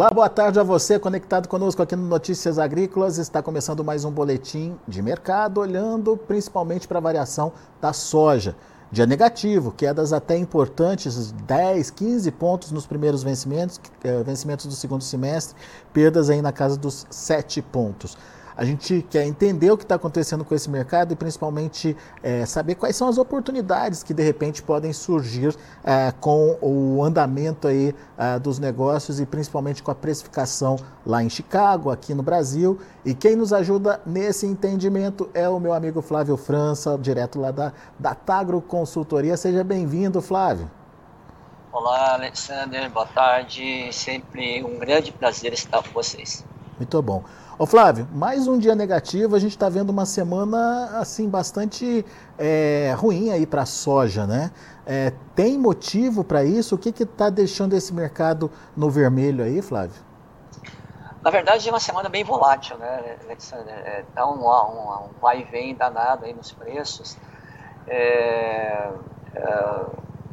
Olá, boa tarde a você conectado conosco aqui no Notícias Agrícolas. Está começando mais um boletim de mercado, olhando principalmente para a variação da soja. Dia negativo, quedas até importantes, 10, 15 pontos nos primeiros vencimentos, eh, vencimentos do segundo semestre, perdas aí na casa dos 7 pontos. A gente quer entender o que está acontecendo com esse mercado e principalmente é, saber quais são as oportunidades que de repente podem surgir é, com o andamento aí é, dos negócios e principalmente com a precificação lá em Chicago, aqui no Brasil. E quem nos ajuda nesse entendimento é o meu amigo Flávio França, direto lá da, da Tagro Consultoria. Seja bem-vindo, Flávio. Olá, Alexander, boa tarde. Sempre um grande prazer estar com vocês. Muito bom. Ô Flávio, mais um dia negativo, a gente está vendo uma semana assim bastante é, ruim aí para a soja, né? É, tem motivo para isso? O que está deixando esse mercado no vermelho aí, Flávio? Na verdade, é uma semana bem volátil, né, Alexander? É, tá um, um, um vai e vem danado aí nos preços. É, é,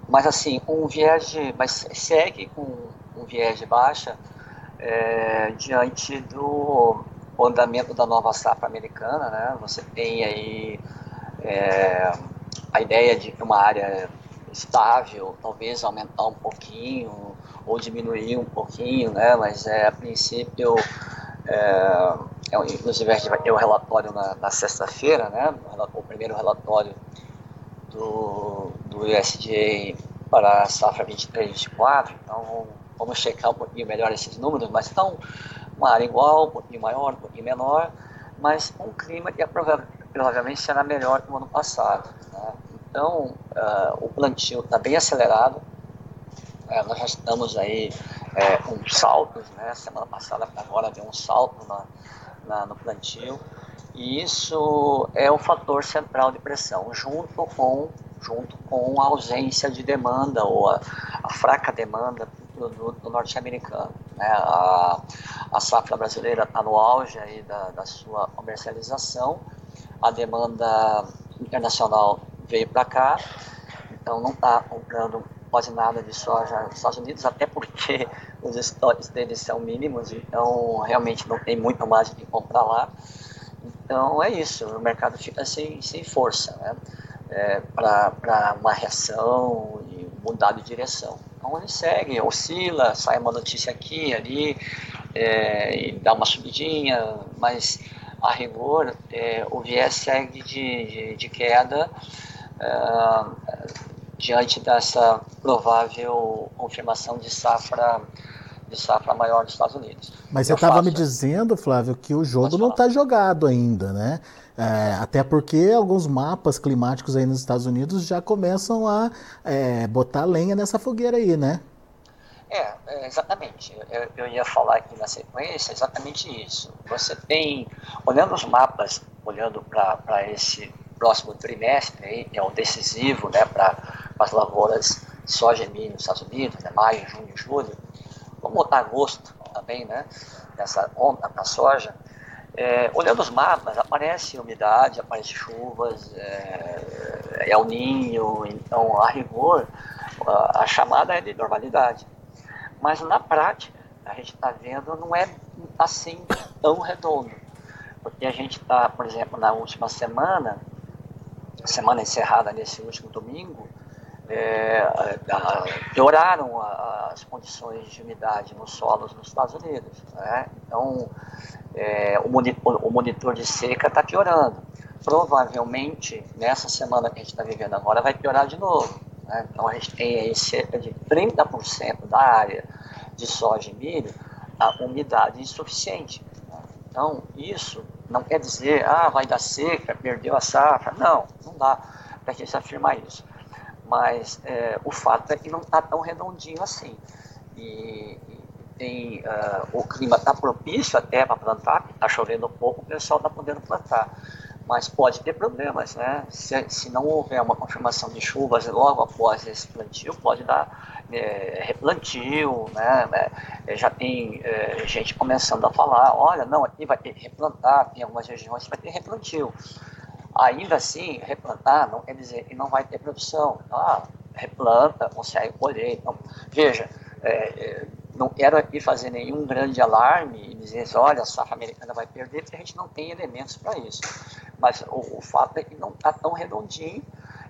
mas assim, um viés de, mas segue com um viés de baixa é, diante do o andamento da nova safra americana, né? Você tem aí é, a ideia de uma área estável, talvez aumentar um pouquinho ou diminuir um pouquinho, né? Mas é, a princípio, é, é, inclusive a gente vai ter o relatório na, na sexta-feira, né? O primeiro relatório do, do USDA para a safra 23 24, então vamos checar um pouquinho melhor esses números, mas estão uma área igual, um pouquinho maior, um pouquinho menor, mas um clima que provavelmente será melhor que o ano passado. Né? Então, uh, o plantio está bem acelerado, uh, nós já estamos aí uh, um salto, né? semana passada para agora deu um salto na, na, no plantio, e isso é o fator central de pressão, junto com, junto com a ausência de demanda ou a, a fraca demanda do, do norte-americano. Né? A, a safra brasileira está no auge aí da, da sua comercialização, a demanda internacional veio para cá, então não está comprando quase nada de soja nos Estados Unidos, até porque os estoques deles são mínimos, então realmente não tem muito mais de comprar lá. Então é isso, o mercado fica sem, sem força né? É, para uma reação e mudar de direção. Então ele segue, oscila, sai uma notícia aqui, ali, é, e dá uma subidinha, mas a rigor é, o viés segue de, de, de queda é, diante dessa provável confirmação de safra de safra maior dos Estados Unidos. Mas você estava me dizendo, Flávio, que o jogo não está jogado ainda, né? É, até porque alguns mapas climáticos aí nos Estados Unidos já começam a é, botar lenha nessa fogueira aí, né? É, é exatamente. Eu, eu, ia falar aqui na sequência exatamente isso. Você tem, olhando os mapas, olhando para esse próximo trimestre, aí, que é o decisivo né, para as lavouras de soja e milho nos Estados Unidos, né, maio, junho, julho, vamos botar agosto também, né, nessa onda para soja, é, olhando os mapas, aparece umidade, aparece chuvas, é, é o ninho, então a rigor a, a chamada é de normalidade. Mas na prática, a gente está vendo, não é assim tão redondo. Porque a gente está, por exemplo, na última semana, semana encerrada nesse último domingo, é, a, pioraram as condições de umidade nos solos nos Estados Unidos. Né? Então, é, o, monitor, o monitor de seca está piorando. Provavelmente, nessa semana que a gente está vivendo agora, vai piorar de novo. Né? Então, a gente tem aí cerca de 30% da área de soja e milho a umidade insuficiente. Né? Então, isso não quer dizer, ah, vai dar seca, perdeu a safra. Não, não dá para a gente afirmar isso mas é, o fato é que não está tão redondinho assim. E, e tem, uh, o clima está propício até para plantar, está chovendo um pouco, o pessoal está podendo plantar. Mas pode ter problemas, né? Se, se não houver uma confirmação de chuvas logo após esse plantio, pode dar é, replantio, né? É, já tem é, gente começando a falar, olha, não, aqui vai ter replantar, tem algumas regiões que vai ter replantio. Ainda assim, replantar não quer dizer que não vai ter produção. Ah, replanta, consegue colher. Então, veja, é, é não quero aqui fazer nenhum grande alarme e dizer, olha, a safra americana vai perder, porque a gente não tem elementos para isso. Mas o, o, fato é que não está tão redondinho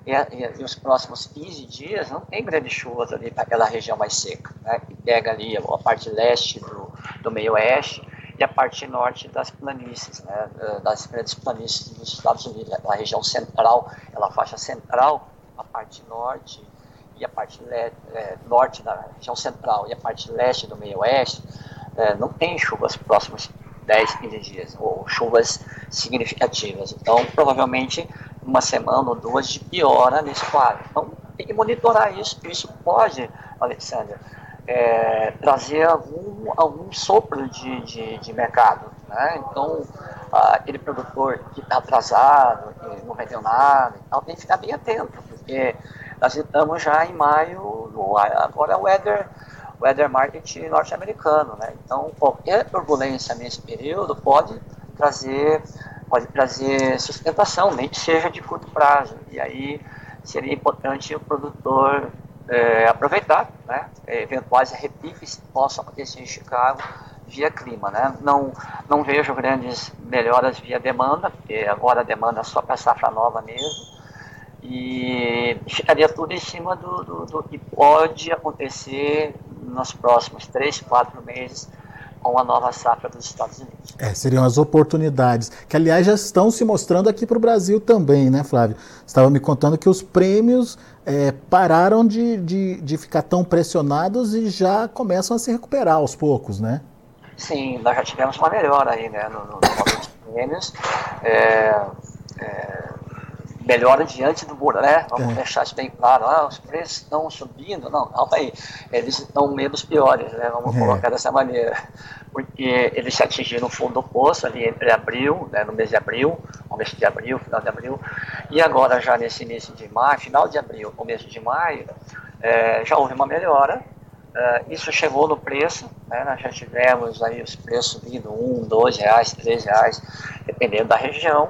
e, e, e, os próximos 15 dias não tem grandes chuvas ali para aquela região mais seca, né? que pega ali a parte leste do, do meio oeste e a parte norte das planícies, né? das grandes planícies dos Estados Unidos, a região central, ela faixa central, a parte norte e a parte le, é, norte da região central e a parte leste do meio oeste, é, não tem chuvas próximos 10, 15 dias, ou chuvas significativas. Então, provavelmente, uma semana ou duas de piora nesse quadro. Então, tem que monitorar isso, isso pode, Alexandre, é, trazer algum, algum sopro de, de, de mercado. Né? Então, aquele produtor que está atrasado, que não vendeu nada, tem que ficar bem atento, porque nós estamos já em maio, agora o weather, weather market norte-americano, né? Então, qualquer turbulência nesse período pode trazer, pode trazer sustentação, nem que seja de curto prazo. E aí seria importante o produtor é, aproveitar, né? Eventuais repiques que possam acontecer em Chicago via clima, né? Não, não vejo grandes melhoras via demanda, porque agora a demanda é só para safra nova mesmo e ficaria tudo em cima do, do, do, que pode acontecer nos próximos três, quatro meses com a nova safra dos Estados Unidos. É, seriam as oportunidades, que aliás já estão se mostrando aqui para o Brasil também, né, Flávio? Você estava me contando que os prêmios é, pararam de, de, de ficar tão pressionados e já começam a se recuperar aos poucos, né? Sim, nós já tivemos uma melhora aí, né, no, no, no prêmios. É, melhora diante do muro, né? Vamos é. deixar isso bem claro. Ah, os preços estão subindo. Não, calma aí. Eles estão menos piores, né? Vamos é. colocar dessa maneira. Porque eles se atingiram o fundo do poço ali entre abril, né, no mês de abril, começo de abril, final de abril, e agora já nesse início de maio, final de abril, começo de maio, é, já houve uma melhora. É, isso chegou no preço, né? nós já tivemos aí os preços vindo um, dois reais, três reais, dependendo da região.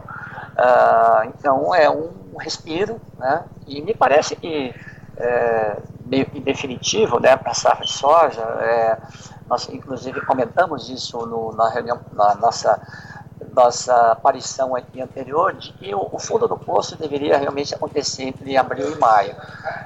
Uh, então é um respiro, né? E me parece que é, meio que definitivo, né, para a safra de soja. É, nós inclusive comentamos isso no, na reunião, na nossa nossa aparição aqui anterior, de que o, o, fundo do poço deveria realmente acontecer entre abril e maio.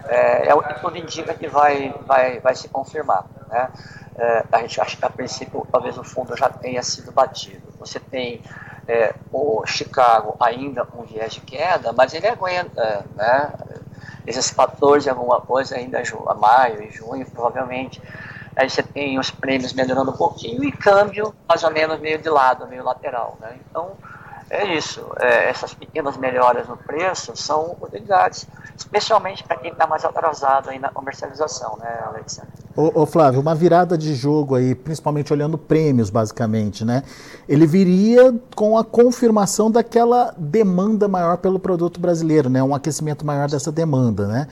É, é o que tudo indica que vai, vai, vai se confirmar. Né? É, a gente acha que a princípio talvez o fundo já tenha sido batido. Você tem é, o Chicago ainda com viés de queda, mas ele aguenta, né? Esses 14 alguma coisa ainda a maio e junho, provavelmente. Aí você tem os prêmios melhorando um pouquinho e câmbio mais ou menos meio de lado, meio lateral, né? Então, é isso. É, essas pequenas melhoras no preço são oportunidades, especialmente para quem está mais atrasado aí na comercialização, né, Alexandre? Ô, ô, Flávio, uma virada de jogo aí, principalmente olhando prêmios, basicamente, né? Ele viria com a confirmação daquela demanda maior pelo produto brasileiro, né? Um aquecimento maior dessa demanda, né?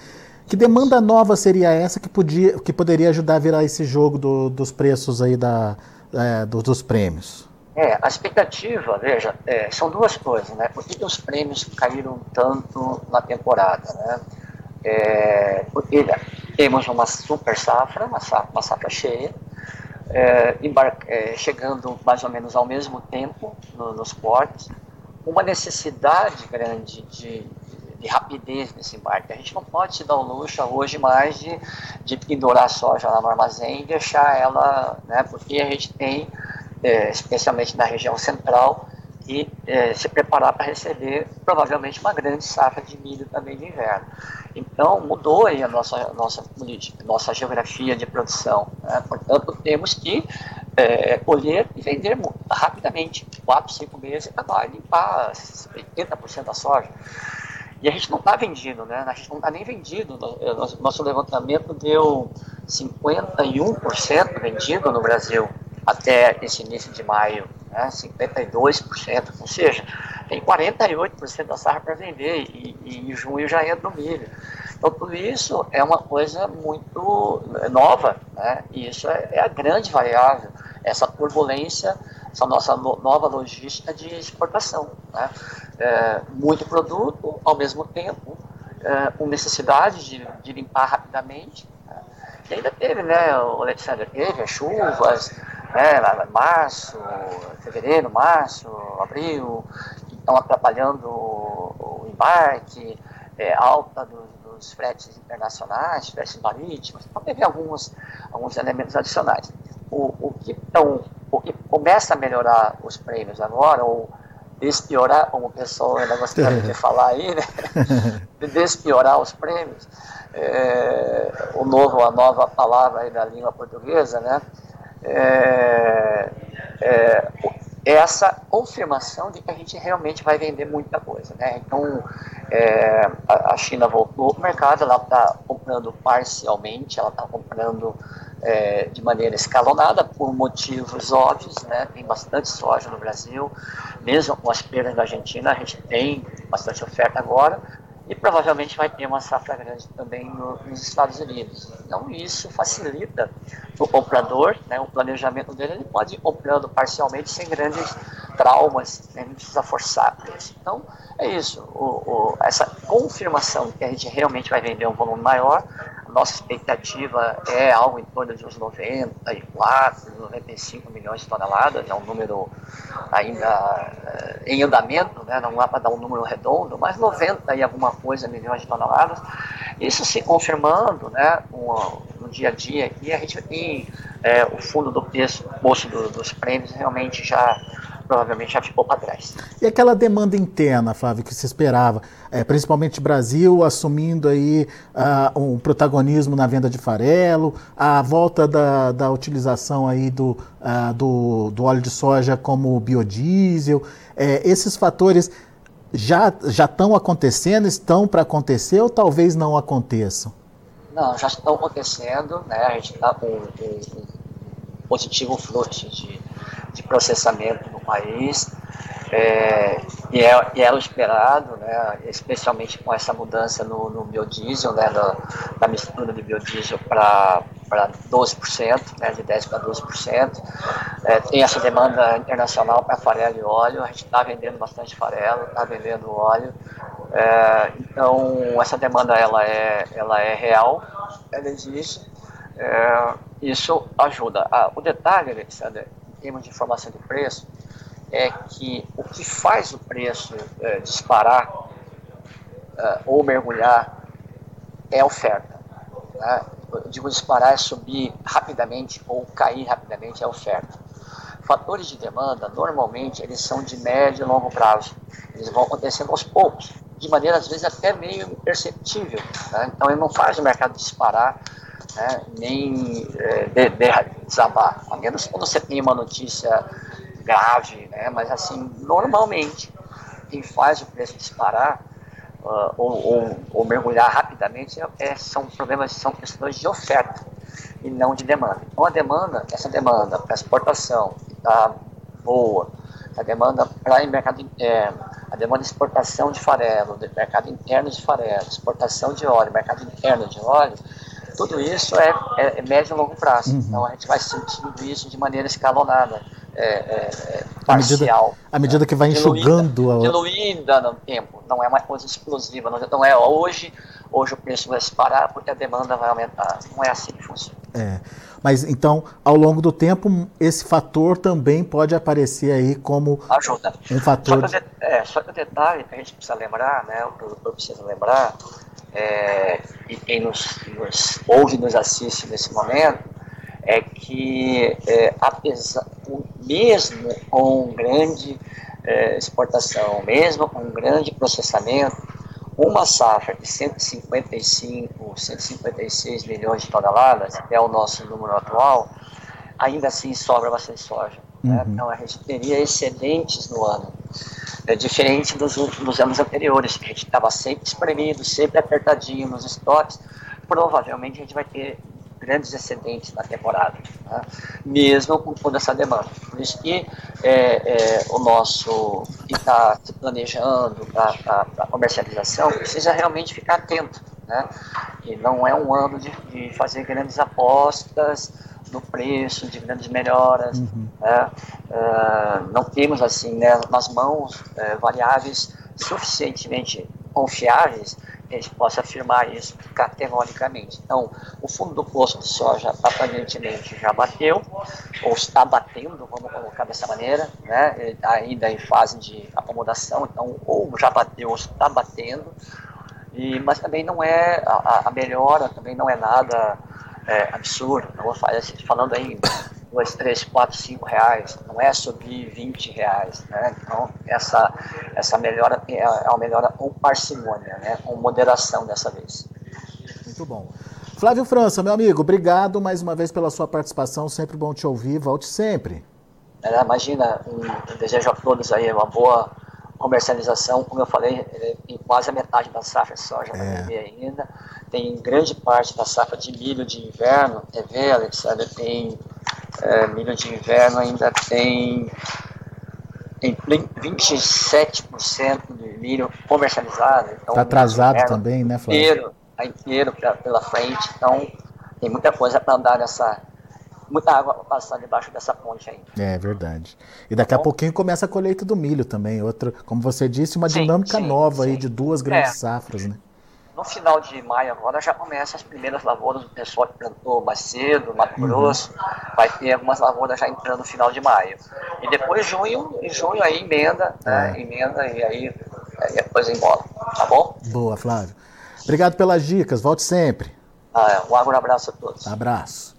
Que demanda nova seria essa que, podia, que poderia ajudar a virar esse jogo do, dos preços aí da, é, do, dos prêmios? É, a expectativa, veja, é, são duas coisas, né? Por que, os prêmios caíram tanto na temporada, né? É, porque temos uma super safra, uma safra, uma safra cheia, é, é, chegando mais ou menos ao mesmo tempo no, nos portos, uma necessidade grande de, de rapidez nesse embarque. A gente não pode se dar o luxo hoje mais de, de pendurar a soja lá no armazém e deixar ela, né, porque a gente tem é, especialmente na região central, e é, se preparar para receber provavelmente uma grande safra de milho também de inverno. Então mudou aí a nossa nossa política, nossa geografia de produção. Né? Portanto temos que é, colher e vender rapidamente, quatro, cinco meses, acabar de limpar 80% da soja. E a gente não está vendido, né? A gente não está nem vendido. Nosso levantamento deu 51% vendido no Brasil até esse início de maio, né, 52%, ou seja, tem 48% da safra para vender e, e, em junho já entra o milho. Então tudo isso é uma coisa muito nova, né, e isso é, é a grande variável, essa turbulência, essa nossa no, nova logística de exportação. Né, é, muito produto ao mesmo tempo, é, com necessidade de, de limpar rapidamente, que ainda teve, né, o Alexander, teve as chuvas, né, março, fevereiro, março, abril, que estão atrapalhando o, embarque, é, alta dos, dos fretes internacionais, fretes marítimos, então teve alguns, alguns elementos adicionais. O, o, que, então, o que começa a melhorar os prêmios agora, ou despiorar, como o pessoal ainda gostaria de falar aí, né? de despiorar os prêmios, é, o novo, a nova palavra aí da língua portuguesa, né? É, é, essa confirmação de que a gente realmente vai vender muita coisa, né? Então, é, a, a, China voltou ao mercado, ela está comprando parcialmente, ela está comprando é, de maneira escalonada por motivos óbvios, né? Tem bastante soja no Brasil, mesmo com as perdas da Argentina, a gente tem bastante oferta agora, e provavelmente vai ter uma safra grande também no, nos Estados Unidos. Então isso facilita o comprador, né, o planejamento dele, ele pode ir comprando parcialmente sem grandes traumas, né, não precisa forçar. Então é isso, o, o, essa confirmação que a gente realmente vai vender um volume maior, nossa expectativa é algo em torno de uns 94, 95 milhões de toneladas, é um número ainda eh, em andamento, né, não dá para dar um número redondo, mas 90 e alguma coisa milhões de toneladas. Isso se confirmando né, no, dia a dia aqui, a gente tem é, o fundo do preço, bolso do, dos prêmios realmente já provavelmente já ficou para trás. E aquela demanda interna, Flávio, que se esperava, é, principalmente Brasil assumindo aí uh, um protagonismo na venda de farelo, a volta da, da utilização aí do, uh, do, do, óleo de soja como biodiesel, é, esses fatores já já estão acontecendo, estão para acontecer ou talvez não aconteçam? Não, já estão acontecendo, né? A gente está com um, um positivo fluxo de de processamento no país. É, e, é, e era o esperado, né, especialmente com essa mudança no, no biodiesel, né, da, da mistura de biodiesel para 12%, né, de 10% para 12%. É, tem essa demanda internacional para farelo e óleo, a gente está vendendo bastante farelo, está vendendo óleo. É, então, essa demanda ela é, ela é real, ela existe. É, isso ajuda. Ah, o detalhe, Alexander, termos de informação de preço é que o que faz o preço é, disparar é, ou mergulhar é a oferta. Né? Eu digo disparar é subir rapidamente ou cair rapidamente é a oferta. Fatores de demanda, normalmente, eles são de médio e longo prazo. Eles vão acontecendo aos poucos, de maneira, às vezes, até meio imperceptível. Né? Então, ele não faz o mercado disparar né, nem é, de, de desabar, a menos quando você tem uma notícia grave, né, mas assim, normalmente, quem faz o preço disparar uh, ou, ou, ou, mergulhar rapidamente é, é, são problemas, são questões de oferta e não de demanda. Então a demanda, essa demanda para exportação está boa, a demanda para mercado é, a demanda de exportação de farelo, de mercado interno de farelo, exportação de óleo, mercado interno de óleo, tudo isso é, é, é médio e longo prazo. Uhum. Então a gente vai sentindo isso de maneira escalonada, é, é, é parcial. À medida, que vai enxugando. Diluída, a... diluída no tempo, não é uma coisa explosiva. Não é hoje, hoje o preço vai disparar porque a demanda vai aumentar. Não é assim que funciona. É. Mas então, ao longo do tempo, esse fator também pode aparecer aí como Ajuda. um fator. Só que, o, é, só que o detalhe que a gente precisa lembrar, né, o produtor precisa lembrar, é, e quem nos, nos ouve nos assiste nesse momento, é que é, apesar, mesmo com grande é, exportação, mesmo com grande processamento, uma safra de 155, 156 milhões de toneladas, que é o nosso número atual, ainda assim sobra bastante soja. Né? Uhum. Né? Então a gente teria excedentes no ano. É diferente dos, dos anos anteriores, que a gente estava sempre espremido, sempre apertadinho nos estoques. Provavelmente a gente vai ter grandes excedentes na temporada, né? mesmo com toda essa demanda. Por isso que é, é, o nosso que está se planejando para a comercialização precisa realmente ficar atento. Né? E não é um ano de, de fazer grandes apostas, no preço, de grandes melhoras. Uhum. Né? Uh, não temos assim né, nas mãos uh, variáveis suficientemente confiáveis a gente possa afirmar isso categoricamente. Então, o fundo do poço de soja aparentemente já bateu, ou está batendo, vamos colocar dessa maneira, né? ainda em fase de acomodação, então ou já bateu ou está batendo, e, mas também não é, a, a melhora também não é nada é, absurdo, não vou falar, falando aí dois, três, quatro, cinco reais, não é subir 20 reais, né? Então, essa, essa melhora é, é uma melhora com parcimônia, né? Com moderação dessa vez. Muito bom. Flávio França, meu amigo, obrigado mais uma vez pela sua participação, sempre bom te ouvir, volte sempre. É, imagina, um, desejo a todos aí uma boa comercialização, como eu falei, em quase a metade da safra de soja é. vai ainda, tem grande parte da safra de milho de inverno, quer ver, Alexandre, tem é, milho de inverno ainda tem, tem 27% de milho comercializado. Está então, atrasado também, né, Flávio? Inteiro, tá inteiro pra, pela frente, então tem muita coisa para andar nessa, muita água passando debaixo dessa ponte ainda. É verdade. E daqui a pouquinho começa a colheita do milho também, outro, como você disse, uma sim, dinâmica sim, nova sim. aí de duas grandes é. safras, né? no final de maio agora já começam as primeiras lavouras do pessoal que plantou mais cedo, Mato uhum. Grosso, uhum. vai ter algumas lavouras já entrando no final de maio. E depois junho, em junho aí emenda, né, é. né, emenda e aí, aí depois embora, tá bom? Boa, Flávio. Obrigado pelas dicas, volte sempre. Ah, é. um abraço a todos. Abraço.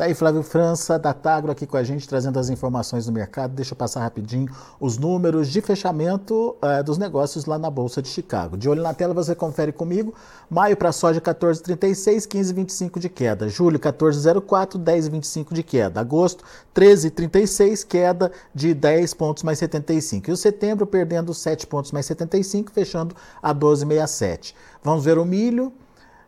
Tá aí Flávio França, da Tagro, aqui com a gente, trazendo as informações do mercado. Deixa eu passar rapidinho os números de fechamento uh, dos negócios lá na Bolsa de Chicago. De olho na tela, você confere comigo. Maio para soja 14,36, 15,25 de queda. Julho 14,04, 10,25 de queda. Agosto 13,36, queda de 10 pontos mais 75. E o setembro perdendo 7 pontos mais 75, fechando a 12,67. Vamos ver o milho.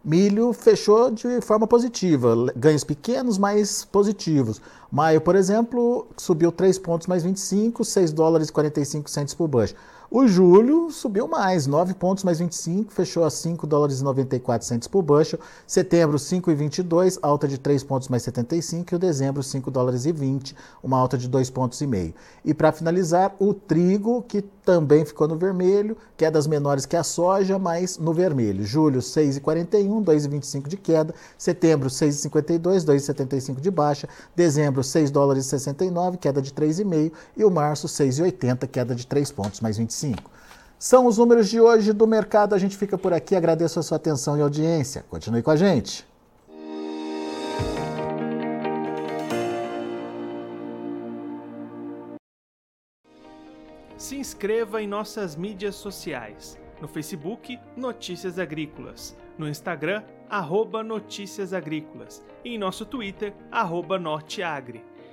Milho fechou de forma positiva, ganhos pequenos, mas positivos. Maio, por exemplo, subiu 3 pontos mais 25, 6 dólares e 45 centos por bushel. O julho subiu mais, 9 pontos mais 25, fechou a 5 dólares e 94 centos por bushel. Setembro, 5,22, alta de 3 pontos mais 75. E o dezembro, 5 dólares e 20, uma alta de 2 pontos e meio. E para finalizar, o trigo, que também ficou no vermelho, quedas menores que a soja, mas no vermelho. Julho, 6,41, 2,25 de queda. Setembro, 6,52, 2,75 de baixa. Dezembro, 6 dólares e 69, queda de 3,5. E o março, 6,80, queda de 3 pontos mais 25. São os números de hoje do mercado. A gente fica por aqui. Agradeço a sua atenção e audiência. Continue com a gente. Se inscreva em nossas mídias sociais. No Facebook, Notícias Agrícolas. No Instagram, arroba Notícias Agrícolas. E em nosso Twitter, arroba Norteagri.